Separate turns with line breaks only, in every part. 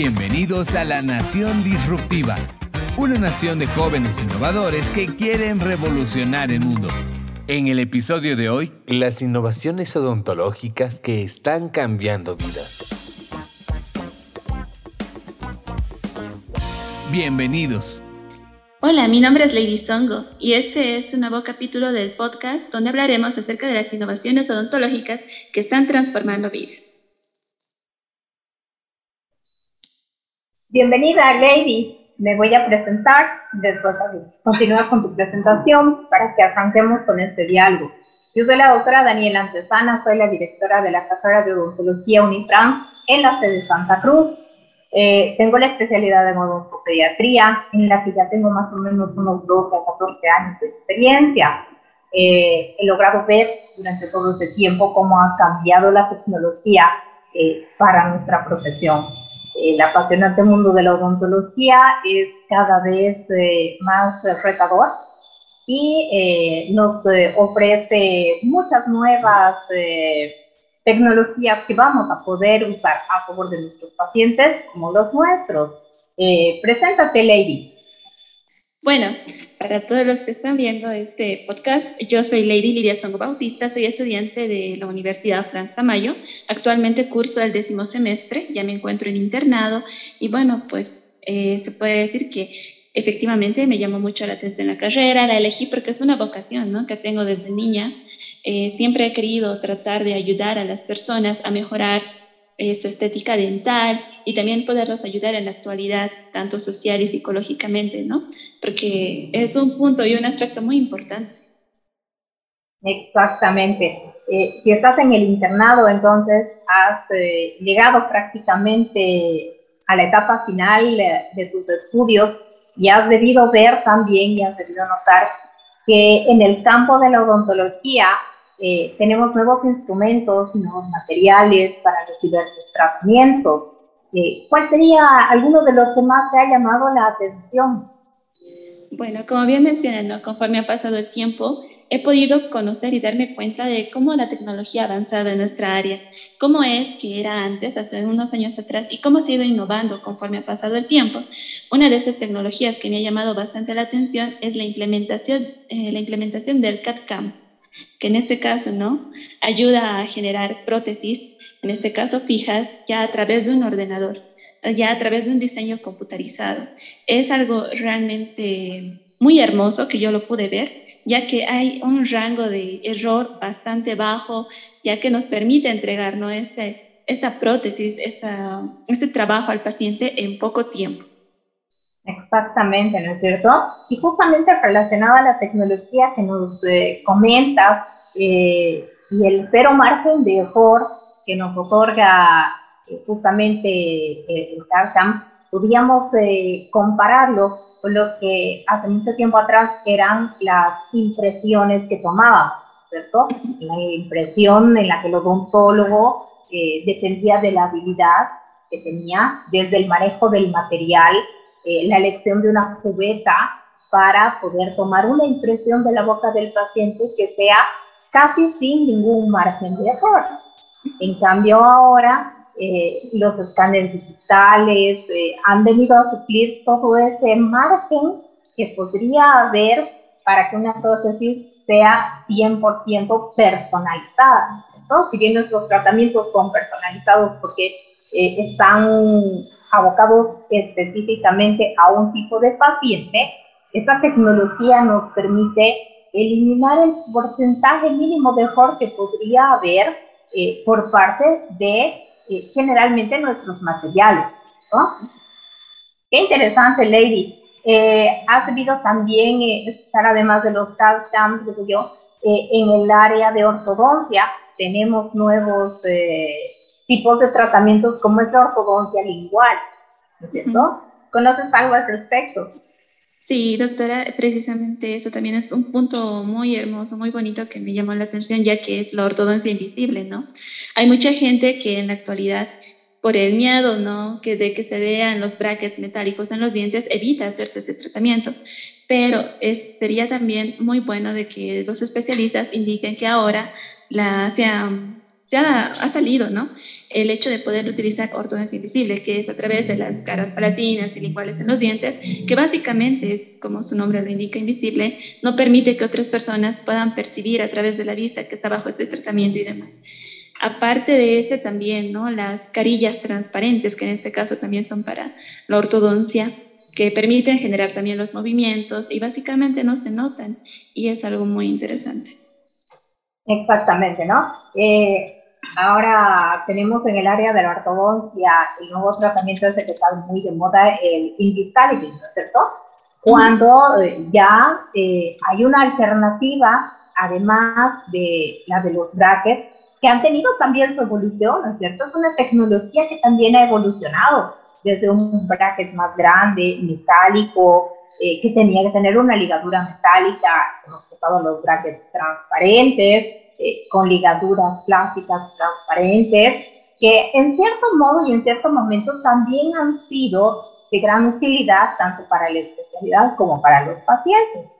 Bienvenidos a la Nación Disruptiva, una nación de jóvenes innovadores que quieren revolucionar el mundo. En el episodio de hoy, las innovaciones odontológicas que están cambiando vidas. Bienvenidos.
Hola, mi nombre es Lady Songo y este es un nuevo capítulo del podcast donde hablaremos acerca de las innovaciones odontológicas que están transformando vidas.
Bienvenida, Lady. Me voy a presentar, después continúa con tu presentación para que arranquemos con este diálogo. Yo soy la doctora Daniela Antesana, soy la directora de la carrera de odontología Unitrans en la sede de Santa Cruz. Eh, tengo la especialidad en odontopediatría, en la que ya tengo más o menos unos 12 a 14 años de experiencia. Eh, he logrado ver durante todo este tiempo cómo ha cambiado la tecnología eh, para nuestra profesión el apasionante mundo de la odontología es cada vez eh, más retador y eh, nos eh, ofrece muchas nuevas tecnologías que vamos a poder usar a favor de nuestros pacientes como los nuestros. preséntate, Lady.
Bueno, para todos los que están viendo este podcast, yo soy Lady Lidia Songo Bautista, soy estudiante de la Universidad Franz Tamayo. Actualmente curso el décimo semestre, ya me encuentro en internado y bueno, pues eh, se puede decir que efectivamente me llamó mucho la atención la carrera, la elegí porque es una vocación ¿no? que tengo desde niña. Eh, siempre he querido tratar de ayudar a las personas a mejorar eh, su estética dental y también poderlos ayudar en la actualidad, tanto social y psicológicamente, ¿no? Porque es un punto y un aspecto muy importante.
Exactamente. Eh, si estás en el internado, entonces has eh, llegado prácticamente a la etapa final de tus estudios y has debido ver también y has debido notar que en el campo de la odontología eh, tenemos nuevos instrumentos, nuevos materiales para los diversos tratamientos. Eh, ¿Cuál sería alguno de los que más te ha llamado la atención?
Bueno, como bien mencioné, conforme ha pasado el tiempo, he podido conocer y darme cuenta de cómo la tecnología ha avanzado en nuestra área, cómo es que era antes, hace unos años atrás, y cómo se ha ido innovando conforme ha pasado el tiempo. Una de estas tecnologías que me ha llamado bastante la atención es la implementación, eh, la implementación del CAD-CAM que en este caso, ¿no? Ayuda a generar prótesis, en este caso fijas, ya a través de un ordenador, ya a través de un diseño computarizado. Es algo realmente muy hermoso que yo lo pude ver, ya que hay un rango de error bastante bajo, ya que nos permite entregar este, esta prótesis, esta, este trabajo al paciente en poco tiempo.
Exactamente, ¿no es cierto? Y justamente relacionado a la tecnología que nos eh, comentas eh, y el cero margen de error que nos otorga eh, justamente el CARCAM, podríamos compararlo con lo que hace mucho tiempo atrás eran las impresiones que tomábamos, ¿cierto? La impresión en la que el odontólogo dependía de la habilidad que tenía desde el manejo del material, eh, la elección de una cubeta para poder tomar una impresión de la boca del paciente que sea casi sin ningún margen de error. En cambio ahora eh, los escáneres digitales eh, han venido a suplir todo ese margen que podría haber para que una prótesis sea 100% personalizada. ¿no? Si bien nuestros tratamientos son personalizados porque están abocados específicamente a un tipo de paciente, esta tecnología nos permite eliminar el porcentaje mínimo de error que podría haber eh, por parte de eh, generalmente nuestros materiales. Qué interesante, Lady. Eh, has debido también estar, además de los CAD-CAM, yo, en el área de ortodoncia. Tenemos nuevos tipos de tratamientos como es la ortodoncia lingual, ¿no es cierto? ¿Conoces algo al respecto?
Sí, doctora, precisamente eso también es un punto muy hermoso, muy bonito que me llamó la atención, ya que es la ortodoncia invisible, ¿no? Hay mucha gente que en la actualidad, por el miedo, ¿no? Que de que se vean los brackets metálicos en los dientes, evita hacerse ese tratamiento. Pero es, sería también muy bueno de que los especialistas indiquen que ahora la, sea ya ha salido, ¿no? El hecho de poder utilizar ortodoncia invisible, que es a través de las caras palatinas y linguales en los dientes, que básicamente es, como su nombre lo indica, invisible, no permite que otras personas puedan percibir a través de la vista que está bajo este tratamiento y demás. Aparte de ese también, ¿no? Las carillas transparentes, que en este caso también son para la ortodoncia, que permiten generar también los movimientos y básicamente no se notan y es algo muy interesante.
Exactamente, ¿no? Eh, Ahora tenemos en el área de la ortodoncia el nuevo tratamiento que está muy de moda, el Invisalign, ¿no es cierto? Cuando eh, ya eh, hay una alternativa, además de la de los brackets, que han tenido también su evolución, ¿no es cierto? Es una tecnología que también ha evolucionado desde un bracket más grande, metálico, eh, que tenía que tener una ligadura metálica, hemos usado los brackets transparentes, eh, con ligaduras plásticas transparentes, que en cierto modo y en cierto momento también han sido de gran utilidad tanto para la especialidad como para los pacientes.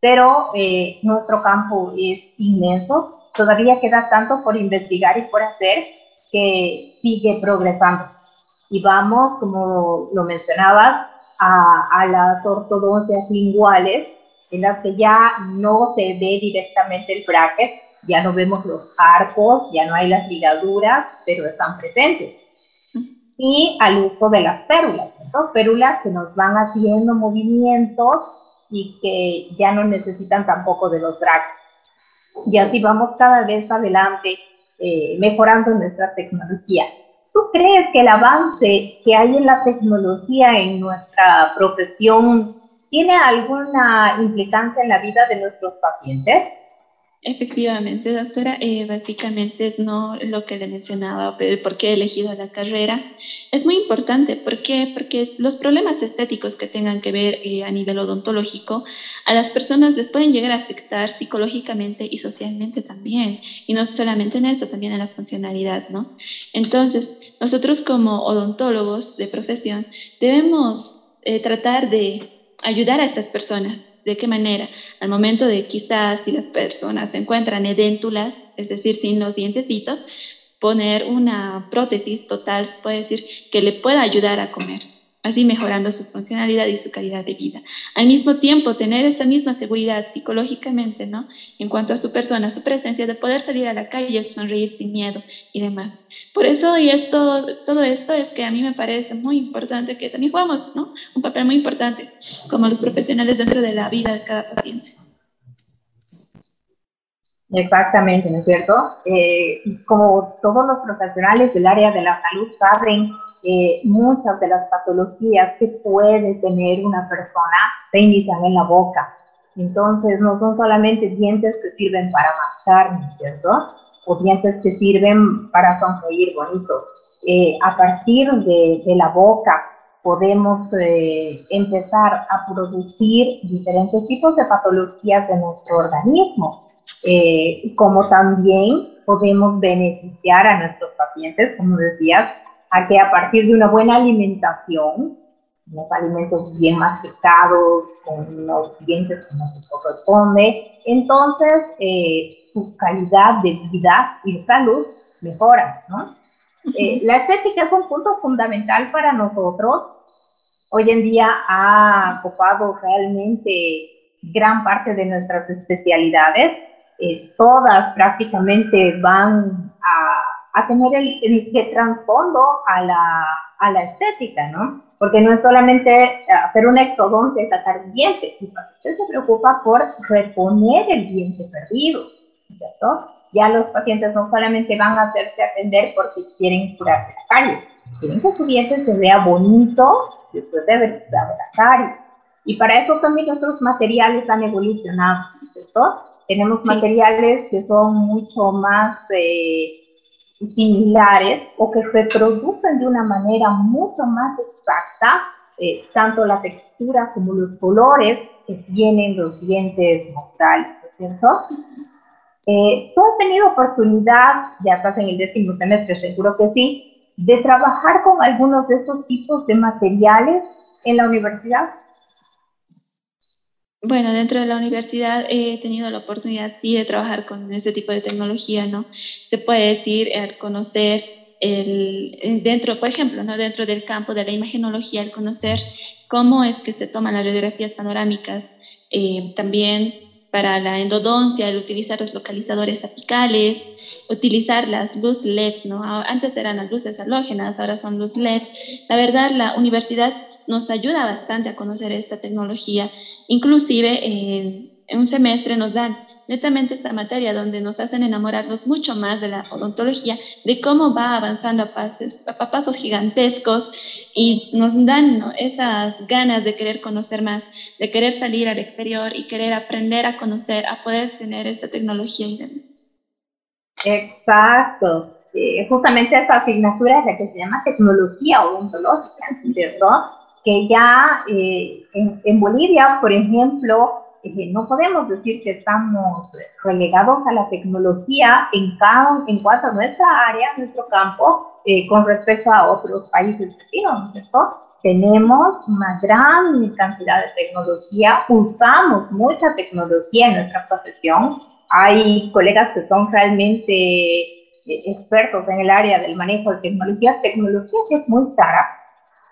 Pero eh, nuestro campo es inmenso, todavía queda tanto por investigar y por hacer que sigue progresando. Y vamos, como lo mencionabas, a, las ortodoncias linguales, en las que ya no se ve directamente el bracket, ya no vemos los arcos, ya no hay las ligaduras, pero están presentes. Y al uso de las pérulas, ¿no? pérulas que nos van haciendo movimientos y que ya no necesitan tampoco de los drags. Y así vamos cada vez adelante eh, mejorando nuestra tecnología. ¿Tú crees que el avance que hay en la tecnología en nuestra profesión tiene alguna implicancia en la vida de nuestros pacientes?
Efectivamente, doctora, eh, básicamente es no lo que le mencionaba, por qué he elegido la carrera. Es muy importante, ¿por qué? Porque los problemas estéticos que tengan que ver eh, a nivel odontológico, a las personas les pueden llegar a afectar psicológicamente y socialmente también, y no solamente en eso, también en la funcionalidad, ¿no? Entonces, nosotros como odontólogos de profesión debemos eh, tratar de ayudar a estas personas ¿De qué manera? Al momento de quizás si las personas se encuentran edéntulas, es decir, sin los dientecitos, poner una prótesis total, puede decir, que le pueda ayudar a comer así mejorando su funcionalidad y su calidad de vida. Al mismo tiempo, tener esa misma seguridad psicológicamente, ¿no? En cuanto a su persona, su presencia, de poder salir a la calle, sonreír sin miedo y demás. Por eso, y esto, todo esto es que a mí me parece muy importante que también jugamos, ¿no? Un papel muy importante como los profesionales dentro de la vida de cada paciente.
Exactamente, ¿no es cierto? Eh, como todos los profesionales del área de la salud saben, eh, muchas de las patologías que puede tener una persona se inician en la boca. Entonces, no son solamente dientes que sirven para mascar, cierto? O dientes que sirven para sonreír bonito. Eh, a partir de, la boca podemos eh, empezar a producir diferentes tipos de patologías de nuestro organismo, como también podemos beneficiar a nuestros pacientes, como decías, a que a partir de una buena alimentación, unos alimentos bien masticados, con los dientes como se corresponde, entonces eh, su calidad de vida y salud mejora, ¿no? Eh, la estética es un punto fundamental para nosotros. Hoy en día ha ocupado realmente gran parte de nuestras especialidades. Eh, todas prácticamente van a a tener el, el, trasfondo a la, a la estética, ¿no? Porque no es solamente hacer un exodoncia y sacar un diente, usted se preocupa por reponer el diente perdido, ¿cierto? Ya los pacientes no solamente van a hacerse atender porque quieren curarse la caries, quieren que su diente se vea bonito después de haber curado la caries. Y para eso también nuestros materiales han evolucionado, ¿cierto? Tenemos materiales que son mucho más... Eh, similares o que reproducen de una manera mucho más exacta eh, tanto la textura como los colores que tienen los dientes mostrales, ¿cierto? Eh, ¿Tú has tenido oportunidad, ya estás en el décimo semestre, seguro que sí, de trabajar con algunos de estos tipos de materiales en la universidad?
Bueno, dentro de la universidad he tenido la oportunidad sí de trabajar con este tipo de tecnología, ¿no? Se puede decir, al conocer el, dentro, por ejemplo, ¿no? dentro del campo de la imagenología, al conocer cómo es que se toman las radiografías panorámicas, eh, también para la endodoncia, el utilizar los localizadores apicales, utilizar las luz LED, ¿no? Antes eran las luces halógenas, ahora son luz LED. La verdad, la universidad nos ayuda bastante a conocer esta tecnología. Inclusive en un semestre nos dan netamente esta materia donde nos hacen enamorarnos mucho más de la odontología, de cómo va avanzando a, pasos, a pasos gigantescos y nos dan esas ganas de querer conocer más, de querer salir al exterior y querer aprender a conocer, a poder tener esta tecnología.
Exacto. Eh, justamente esta asignatura es la que se llama tecnología odontológica, ¿cierto? Que ya eh, en Bolivia, por ejemplo, no podemos decir que estamos relegados a la tecnología en, cada, en cuanto a nuestra área, nuestro campo, eh, con respecto a otros países vecinos, ¿cierto? Tenemos una gran cantidad de tecnología, usamos mucha tecnología en nuestra profesión. Hay colegas que son realmente eh, expertos en el área del manejo de tecnologías, tecnología que es muy cara,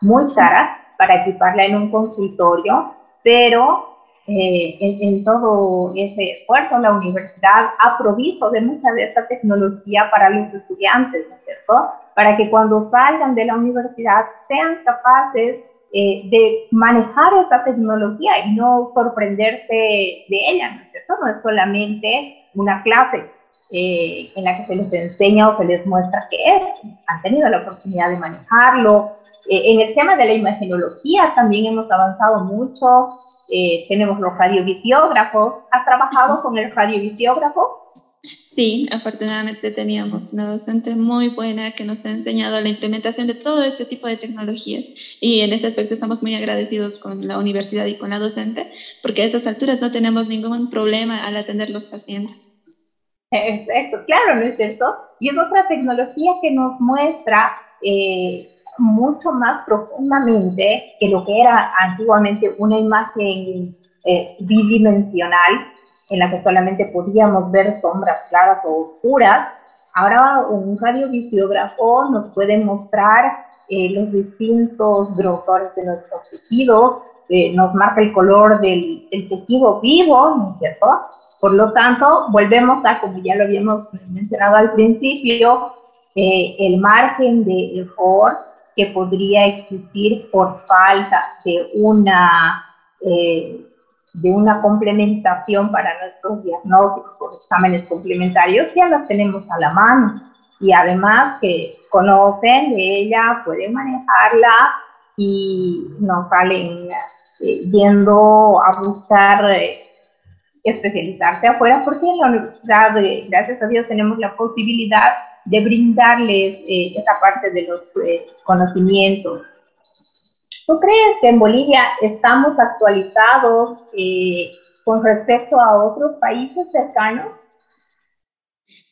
muy cara para equiparla en un consultorio, pero eh, en, todo ese esfuerzo, la universidad ha provisto de mucha de esta tecnología para los estudiantes, ¿no es cierto? Para que cuando salgan de la universidad sean capaces eh, de manejar esta tecnología y no sorprenderse de ella, ¿no es cierto? No es solamente una clase eh, en la que se les enseña o se les muestra qué es, han tenido la oportunidad de manejarlo. en el tema de la imagenología también hemos avanzado mucho, eh, tenemos los radiovisiógrafos. ¿Has trabajado con el radiovisiógrafo?
Sí, afortunadamente teníamos una docente muy buena que nos ha enseñado la implementación de todo este tipo de tecnologías y en ese aspecto estamos muy agradecidos con la universidad y con la docente porque a esas alturas no tenemos ningún problema al atender los pacientes.
Exacto, claro, ¿no es cierto? Y es otra tecnología que nos muestra eh, mucho más profundamente que lo que era antiguamente una imagen eh, bidimensional en la que solamente podíamos ver sombras claras o oscuras. Ahora un radiovisiógrafo nos puede mostrar eh, los distintos grosores de nuestros tejidos, nos marca el color del, tejido vivo, ¿no es cierto? Por lo tanto, volvemos a, como ya lo habíamos mencionado al principio, el margen de error que podría existir por falta de una, eh, de una complementación para nuestros diagnósticos exámenes complementarios, ya las tenemos a la mano. Y además que conocen de ella, pueden manejarla y no salen eh, yendo a buscar eh, especializarse afuera, porque en la universidad, gracias a Dios, tenemos la posibilidad de brindarles eh, esa parte de los eh, conocimientos. ¿Tú crees que en Bolivia estamos actualizados eh, con respecto a otros países cercanos?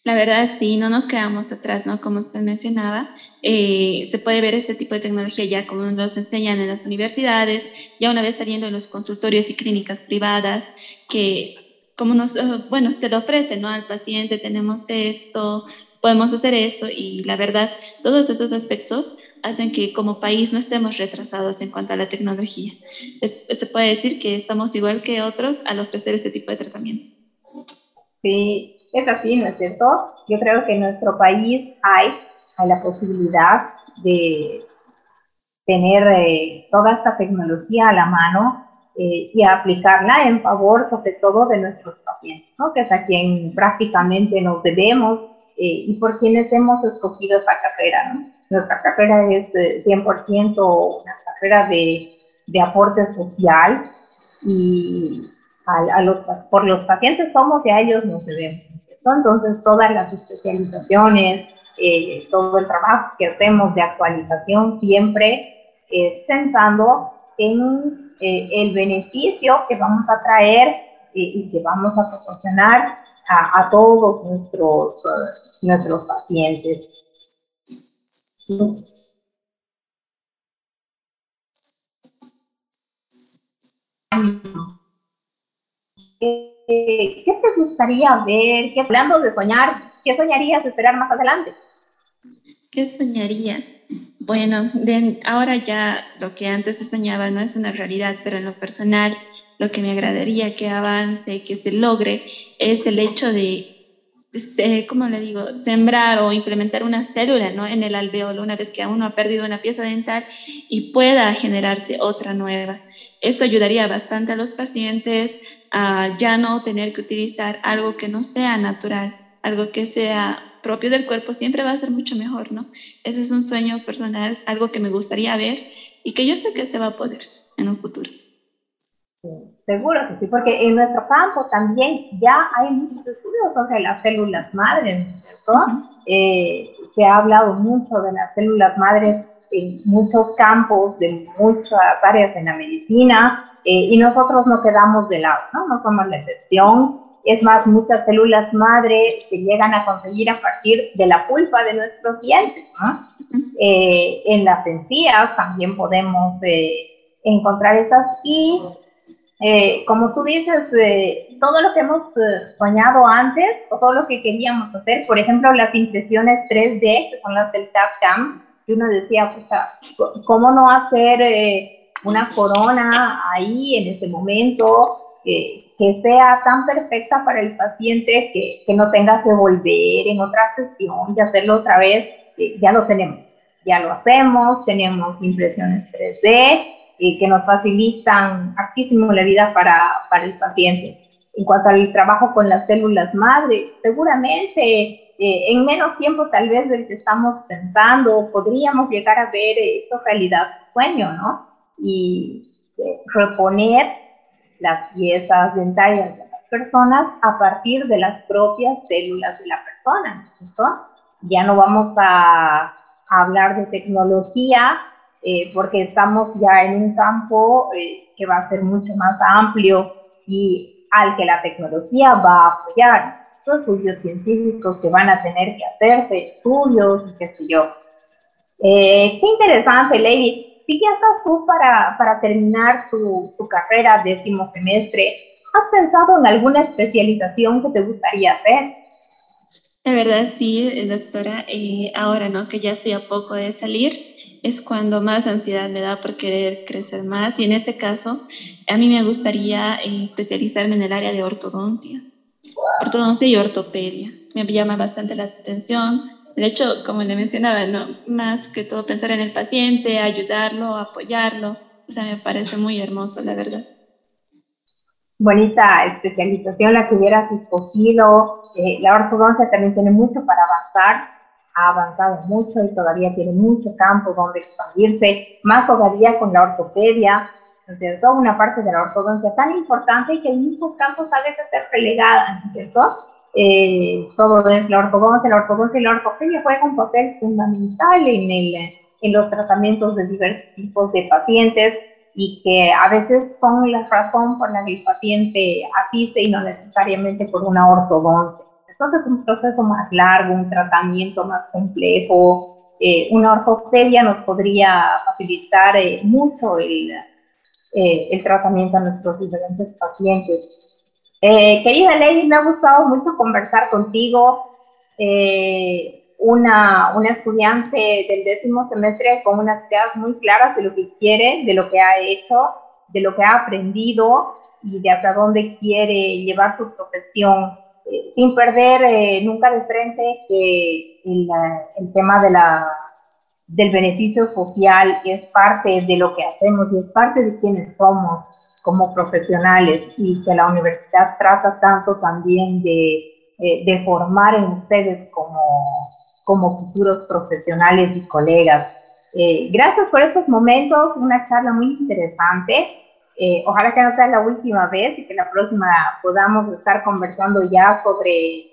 La verdad, sí, no nos quedamos atrás, ¿no? Como usted mencionaba, se puede ver este tipo de tecnología ya como nos enseñan en las universidades, ya una vez saliendo en los consultorios y clínicas privadas, que como nos, bueno, se lo ofrecen, ¿no? Al paciente tenemos esto, podemos hacer esto y la verdad, todos esos aspectos hacen que como país no estemos retrasados en cuanto a la tecnología. se puede decir que estamos igual que otros al ofrecer este tipo de tratamientos.
Sí, es así, ¿no es cierto? Yo creo que en nuestro país hay, la posibilidad de tener eh, toda esta tecnología a la mano eh, y aplicarla en favor sobre todo de nuestros pacientes, ¿no? que es a quien prácticamente nos debemos eh, y por quienes hemos escogido esta carrera. Nuestra carrera es 100% una carrera de, aporte social y a, los, por los pacientes somos y a ellos nos debemos. Entonces, todas las especializaciones, eh, todo el trabajo que hacemos de actualización siempre es pensando en eh, el beneficio que vamos a traer y que vamos a proporcionar a, todos nuestros nuestros pacientes. ¿Qué te gustaría ver? ¿Qué, hablando de soñar, ¿qué soñarías esperar más adelante?
¿Qué soñaría? Bueno, ahora ya lo que antes se soñaba no es una realidad, pero en lo personal lo que me agradaría que avance, que se logre, es el hecho de, ¿cómo le digo?, sembrar o implementar una célula ¿no? en el alveolo una vez que uno ha perdido una pieza dental y pueda generarse otra nueva. Esto ayudaría bastante a los pacientes a ya no tener que utilizar algo que no sea natural, algo que sea propio del cuerpo siempre va a ser mucho mejor, ¿no? Eso es un sueño personal, algo que me gustaría ver y que yo sé que se va a poder en un futuro.
seguro que sí, porque en nuestro campo también ya hay muchos estudios sobre las células madres, ¿cierto? Eh, se ha hablado mucho de las células madres en muchos campos, de muchas áreas en la medicina, eh, y nosotros no quedamos de lado, ¿no? No somos la excepción. Es más, muchas células madre se llegan a conseguir a partir de la pulpa de nuestros dientes. Eh, en las encías también podemos eh, encontrar esas y eh, como tú dices, todo lo que hemos soñado antes, o todo lo que queríamos hacer, por ejemplo, las impresiones 3D, que son las del TAPCAM, que uno decía, pues, ¿cómo no hacer una corona ahí en ese momento? que sea tan perfecta para el paciente que, que, no tenga que volver en otra sesión y hacerlo otra vez, eh, ya lo tenemos. Ya lo hacemos, tenemos impresiones 3D eh, que nos facilitan hartísimo la vida para, para, el paciente. En cuanto al trabajo con las células madre, seguramente eh, en menos tiempo tal vez del que estamos pensando, podríamos llegar a ver esto realidad sueño, ¿no? Y reponer las piezas dentarias de las personas a partir de las propias células de la persona. Ya no vamos a, hablar de tecnología eh, porque estamos ya en un campo eh, que va a ser mucho más amplio y al que la tecnología va a apoyar. Los estudios científicos que van a tener que hacerse, estudios qué sé yo. Eh, qué interesante, Lady si ya estás tú para, para terminar tu, tu carrera décimo semestre, ¿has pensado en alguna especialización que te gustaría hacer?
La verdad sí, doctora. Eh, ahora, ¿no? Que ya estoy a poco de salir, es cuando más ansiedad me da por querer crecer más. Y en este caso, a mí me gustaría eh, especializarme en el área de ortodoncia. Ortodoncia y ortopedia. Me llama bastante la atención de hecho, como le mencionaba, no, más que todo pensar en el paciente, ayudarlo, apoyarlo, o sea, me parece muy hermoso, la verdad.
Bonita especialización la que hubieras escogido. Eh, la ortodoncia también tiene mucho para avanzar, ha avanzado mucho y todavía tiene mucho campo donde expandirse, más todavía con la ortopedia, toda una parte de la ortodoncia tan importante que en muchos campos a veces ser relegada, ¿cierto? eh, todo es la ortodoncia, la ortodoncia y la ortopedia juegan un papel fundamental en, el, en los tratamientos de diversos tipos de pacientes y que a veces son la razón por la que el paciente asiste y no necesariamente por una ortodoncia. Entonces es un proceso más largo, un tratamiento más complejo. Eh, una ortopedia nos podría facilitar eh, mucho el, eh, el tratamiento a nuestros diferentes pacientes. Eh, querida Lady, me ha gustado mucho conversar contigo. Eh, una, una, estudiante del décimo semestre con unas ideas muy claras de lo que quiere, de lo que ha hecho, de lo que ha aprendido y de hasta dónde quiere llevar su profesión, sin perder nunca de frente que el, el tema de la, del beneficio social es parte de lo que hacemos y es parte de quienes somos como profesionales y que la universidad trata tanto también de, eh, de formar en ustedes como, como futuros profesionales y colegas. Eh, gracias por estos momentos, una charla muy interesante. Eh, ojalá que no sea la última vez y que la próxima podamos estar conversando ya sobre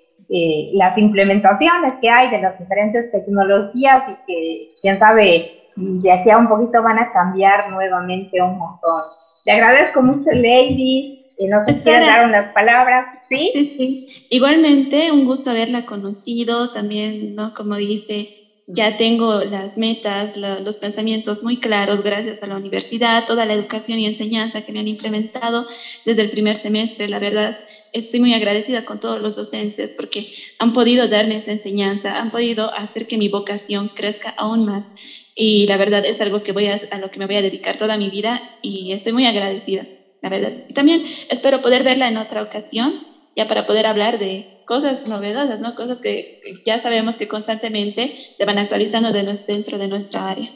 las implementaciones que hay de las diferentes tecnologías y que, quién sabe, de aquí a un poquito van a cambiar nuevamente un montón. Le agradezco mucho, Lady. Y no sé si dar unas palabras, ¿sí?
Sí, sí. Igualmente, un gusto haberla conocido. También, ¿no? Como dice, ya tengo las metas, los pensamientos muy claros gracias a la universidad, toda la educación y enseñanza que me han implementado desde el primer semestre. La verdad, estoy muy agradecida con todos los docentes porque han podido darme esa enseñanza, han podido hacer que mi vocación crezca aún más. Y la verdad es algo que voy a, a lo que me voy a dedicar toda mi vida y estoy muy agradecida, la verdad. Y también espero poder verla en otra ocasión, ya para poder hablar de cosas novedosas, ¿no? Cosas que ya sabemos que constantemente se van actualizando dentro de nuestra área.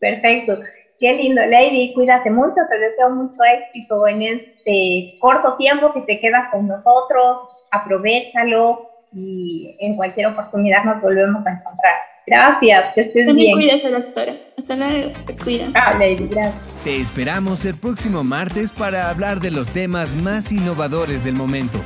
Perfecto. Qué lindo, Lady. Cuídate mucho. Te deseo mucho éxito en este corto tiempo que te quedas con nosotros. Aprovechalo y en cualquier oportunidad nos volvemos a encontrar. Gracias, que estés
También bien. Cuídate, doctora. Hasta luego. Te cuida.
Ah, Lady, gracias.
Te esperamos el próximo martes para hablar de los temas más innovadores del momento.